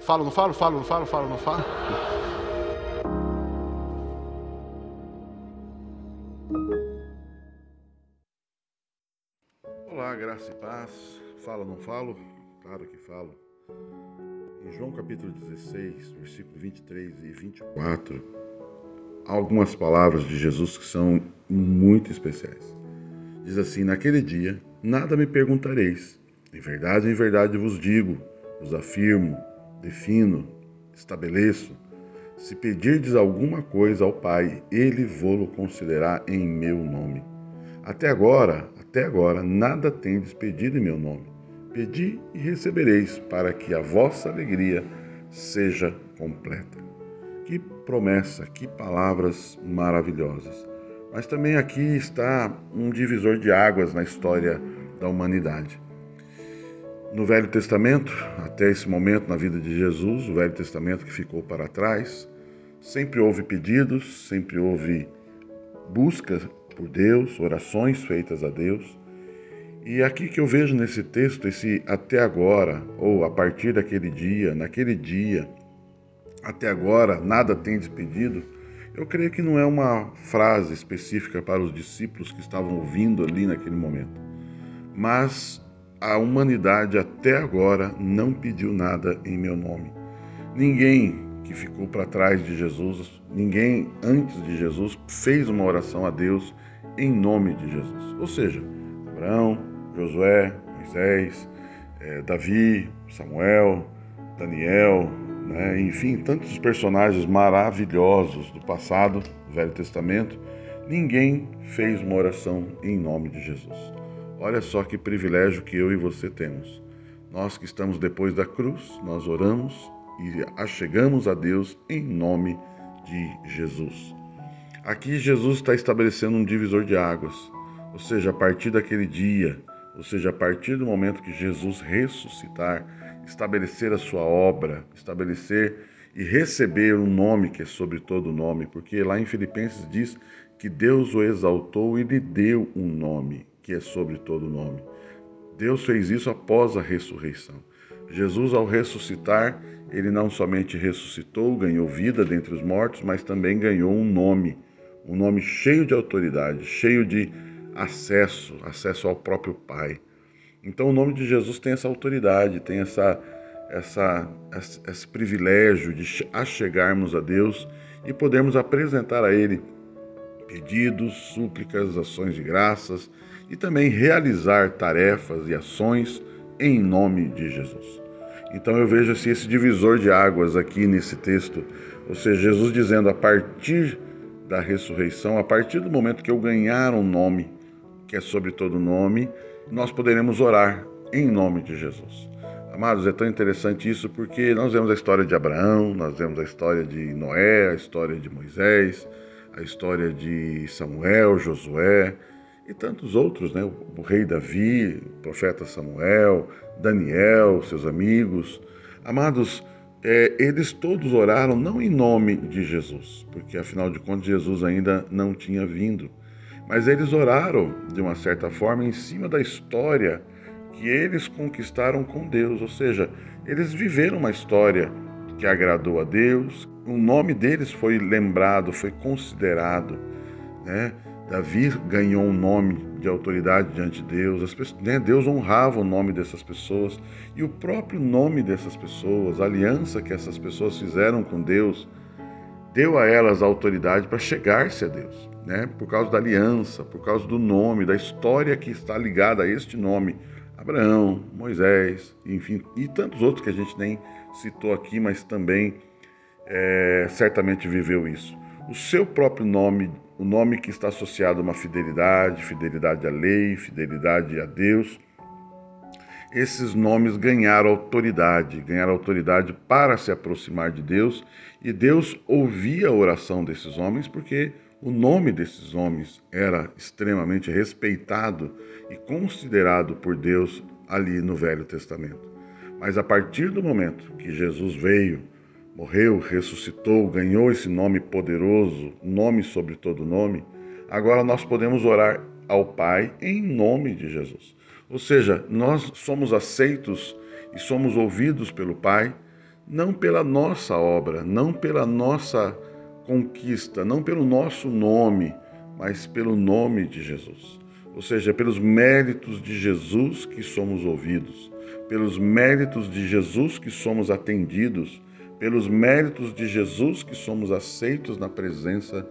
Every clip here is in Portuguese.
Falo, não falo? Falo, não falo? Falo, não falo? Olá, graça e paz. Falo, não falo? Claro que falo. Em João capítulo 16, versículo 23 e 24, há algumas palavras de Jesus que são muito especiais. Diz assim: Naquele dia, nada me perguntareis. Em verdade, em verdade vos digo, vos afirmo, defino, estabeleço. Se pedirdes alguma coisa ao Pai, ele vô-lo concederá em meu nome. Até agora, até agora, nada tendes pedido em meu nome. Pedi e recebereis, para que a vossa alegria seja completa. Que promessa, que palavras maravilhosas. Mas também aqui está um divisor de águas na história da humanidade. No Velho Testamento, até esse momento na vida de Jesus, o Velho Testamento que ficou para trás, sempre houve pedidos, sempre houve busca por Deus, orações feitas a Deus. E aqui que eu vejo nesse texto, esse até agora, ou a partir daquele dia, naquele dia, até agora, nada tem despedido, eu creio que não é uma frase específica para os discípulos que estavam ouvindo ali naquele momento, mas a humanidade até agora não pediu nada em meu nome. Ninguém que ficou para trás de Jesus, ninguém antes de Jesus fez uma oração a Deus em nome de Jesus. Ou seja, Abraão, Josué, Moisés, eh, Davi, Samuel, Daniel, né? enfim, tantos personagens maravilhosos do passado, do Velho Testamento, ninguém fez uma oração em nome de Jesus. Olha só que privilégio que eu e você temos. Nós que estamos depois da cruz, nós oramos e achegamos a Deus em nome de Jesus. Aqui Jesus está estabelecendo um divisor de águas, ou seja, a partir daquele dia, ou seja, a partir do momento que Jesus ressuscitar, estabelecer a sua obra, estabelecer e receber um nome que é sobre todo nome, porque lá em Filipenses diz que Deus o exaltou e lhe deu um nome que é sobre todo nome. Deus fez isso após a ressurreição. Jesus, ao ressuscitar, ele não somente ressuscitou, ganhou vida dentre os mortos, mas também ganhou um nome, um nome cheio de autoridade, cheio de acesso, acesso ao próprio Pai. Então, o nome de Jesus tem essa autoridade, tem essa, essa, esse privilégio de achegarmos a Deus e podermos apresentar a Ele pedidos, súplicas, ações de graças e também realizar tarefas e ações em nome de Jesus. Então eu vejo assim, esse divisor de águas aqui nesse texto, ou seja, Jesus dizendo a partir da ressurreição, a partir do momento que eu ganhar um nome, que é sobre todo nome, nós poderemos orar em nome de Jesus. Amados, é tão interessante isso porque nós vemos a história de Abraão, nós vemos a história de Noé, a história de Moisés, a história de Samuel, Josué e tantos outros, né? O rei Davi, o profeta Samuel, Daniel, seus amigos. Amados, é, eles todos oraram não em nome de Jesus, porque afinal de contas Jesus ainda não tinha vindo, mas eles oraram de uma certa forma em cima da história que eles conquistaram com Deus, ou seja, eles viveram uma história que agradou a Deus, o nome deles foi lembrado, foi considerado. Né? Davi ganhou um nome de autoridade diante de Deus, as pessoas, né? Deus honrava o nome dessas pessoas e o próprio nome dessas pessoas, a aliança que essas pessoas fizeram com Deus, deu a elas a autoridade para chegar-se a Deus, né? por causa da aliança, por causa do nome, da história que está ligada a este nome. Abraão, Moisés, enfim, e tantos outros que a gente nem citou aqui, mas também é, certamente viveu isso. O seu próprio nome, o nome que está associado a uma fidelidade, fidelidade à lei, fidelidade a Deus, esses nomes ganharam autoridade, ganharam autoridade para se aproximar de Deus, e Deus ouvia a oração desses homens porque o nome desses homens era extremamente respeitado e considerado por Deus ali no Velho Testamento. Mas a partir do momento que Jesus veio, morreu, ressuscitou, ganhou esse nome poderoso, nome sobre todo nome, agora nós podemos orar ao Pai em nome de Jesus. Ou seja, nós somos aceitos e somos ouvidos pelo Pai não pela nossa obra, não pela nossa conquista, não pelo nosso nome, mas pelo nome de Jesus. Ou seja, pelos méritos de Jesus que somos ouvidos, pelos méritos de Jesus que somos atendidos, pelos méritos de Jesus que somos aceitos na presença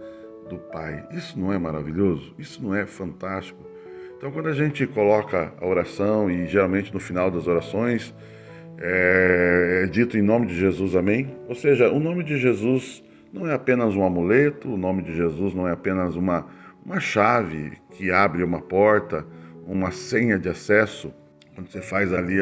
do Pai. Isso não é maravilhoso? Isso não é fantástico? Então, quando a gente coloca a oração e geralmente no final das orações é, é dito em nome de Jesus, amém? Ou seja, o nome de Jesus não é apenas um amuleto, o nome de Jesus não é apenas uma, uma chave que abre uma porta, uma senha de acesso. Quando você faz ali,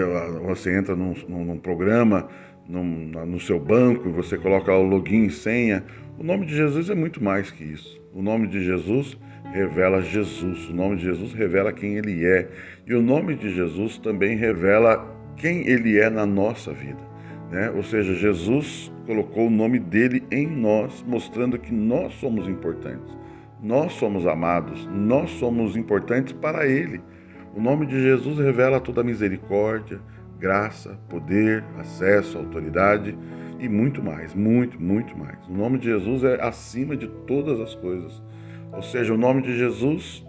você entra num, num programa, num, no seu banco, você coloca o login e senha. O nome de Jesus é muito mais que isso. O nome de Jesus revela Jesus. O nome de Jesus revela quem ele é. E o nome de Jesus também revela quem ele é na nossa vida. Né? Ou seja, Jesus colocou o nome dele em nós, mostrando que nós somos importantes, nós somos amados, nós somos importantes para ele. O nome de Jesus revela toda a misericórdia, graça, poder, acesso, autoridade e muito mais, muito, muito mais. O nome de Jesus é acima de todas as coisas. Ou seja, o nome de Jesus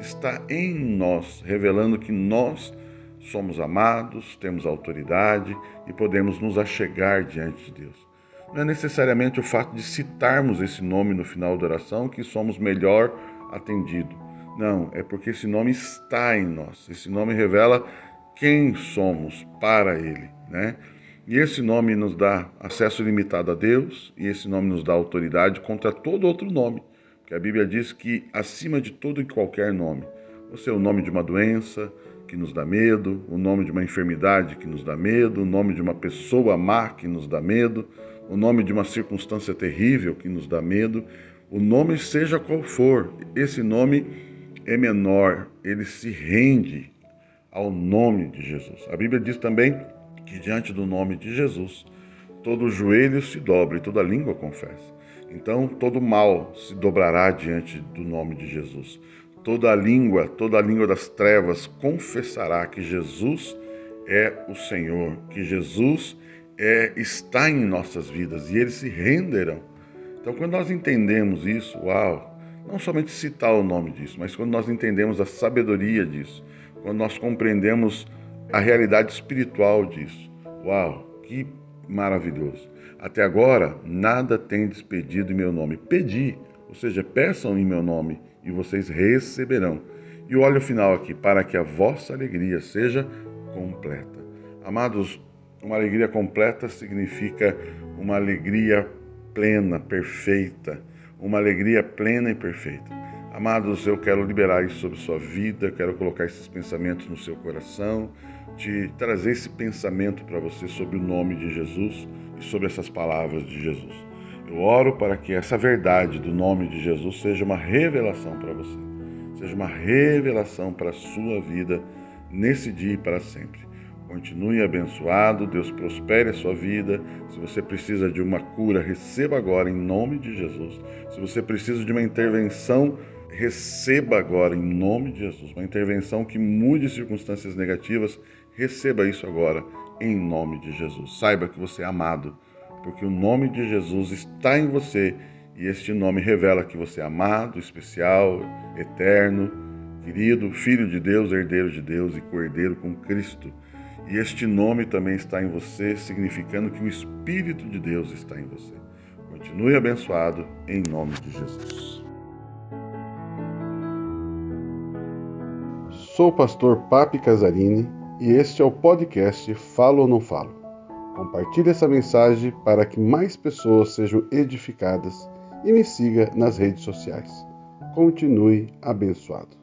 está em nós, revelando que nós somos amados, temos autoridade e podemos nos achegar diante de Deus. Não é necessariamente o fato de citarmos esse nome no final da oração que somos melhor atendido. Não, é porque esse nome está em nós. Esse nome revela quem somos para Ele, né? E esse nome nos dá acesso limitado a Deus e esse nome nos dá autoridade contra todo outro nome. Porque a Bíblia diz que acima de todo e qualquer nome, ou seja, o nome de uma doença, que nos dá medo, o nome de uma enfermidade que nos dá medo, o nome de uma pessoa má que nos dá medo, o nome de uma circunstância terrível que nos dá medo, o nome seja qual for, esse nome é menor, ele se rende ao nome de Jesus. A Bíblia diz também que diante do nome de Jesus, todo joelho se dobra e toda língua confessa. Então, todo mal se dobrará diante do nome de Jesus. Toda língua, toda língua das trevas confessará que Jesus é o Senhor, que Jesus é, está em nossas vidas e eles se renderão. Então, quando nós entendemos isso, uau, não somente citar o nome disso, mas quando nós entendemos a sabedoria disso, quando nós compreendemos a realidade espiritual disso, uau, que maravilhoso. Até agora, nada tem despedido em meu nome. Pedi, ou seja, peçam em meu nome e vocês receberão. E olha o final aqui, para que a vossa alegria seja completa. Amados, uma alegria completa significa uma alegria plena, perfeita, uma alegria plena e perfeita. Amados, eu quero liberar isso sobre sua vida, quero colocar esses pensamentos no seu coração, te trazer esse pensamento para você sobre o nome de Jesus e sobre essas palavras de Jesus. Eu oro para que essa verdade do nome de Jesus seja uma revelação para você, seja uma revelação para a sua vida nesse dia e para sempre. Continue abençoado, Deus prospere a sua vida. Se você precisa de uma cura, receba agora em nome de Jesus. Se você precisa de uma intervenção, receba agora em nome de Jesus. Uma intervenção que mude circunstâncias negativas, receba isso agora em nome de Jesus. Saiba que você é amado porque o nome de Jesus está em você e este nome revela que você é amado, especial, eterno, querido, filho de Deus, herdeiro de Deus e cordeiro com Cristo. E este nome também está em você, significando que o Espírito de Deus está em você. Continue abençoado em nome de Jesus. Sou o pastor Papi Casarini e este é o podcast Falo ou Não Falo. Compartilhe essa mensagem para que mais pessoas sejam edificadas e me siga nas redes sociais. Continue abençoado.